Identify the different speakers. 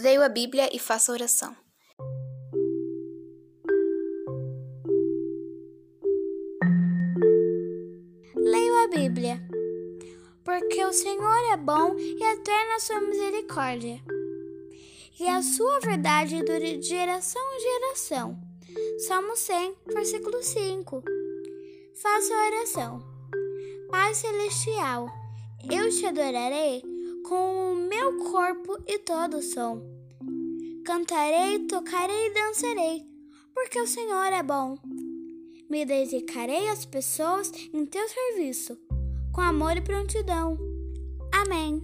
Speaker 1: Leio a Bíblia e faço oração.
Speaker 2: Leio a Bíblia, porque o Senhor é bom e eterna a sua misericórdia, e a sua verdade dura de geração em geração. Salmo 100, versículo 5. Faço a oração. Pai Celestial, eu te adorarei com o meu corpo e todo o som. Cantarei, tocarei e dançarei, porque o Senhor é bom. Me dedicarei às pessoas em teu serviço, com amor e prontidão. Amém.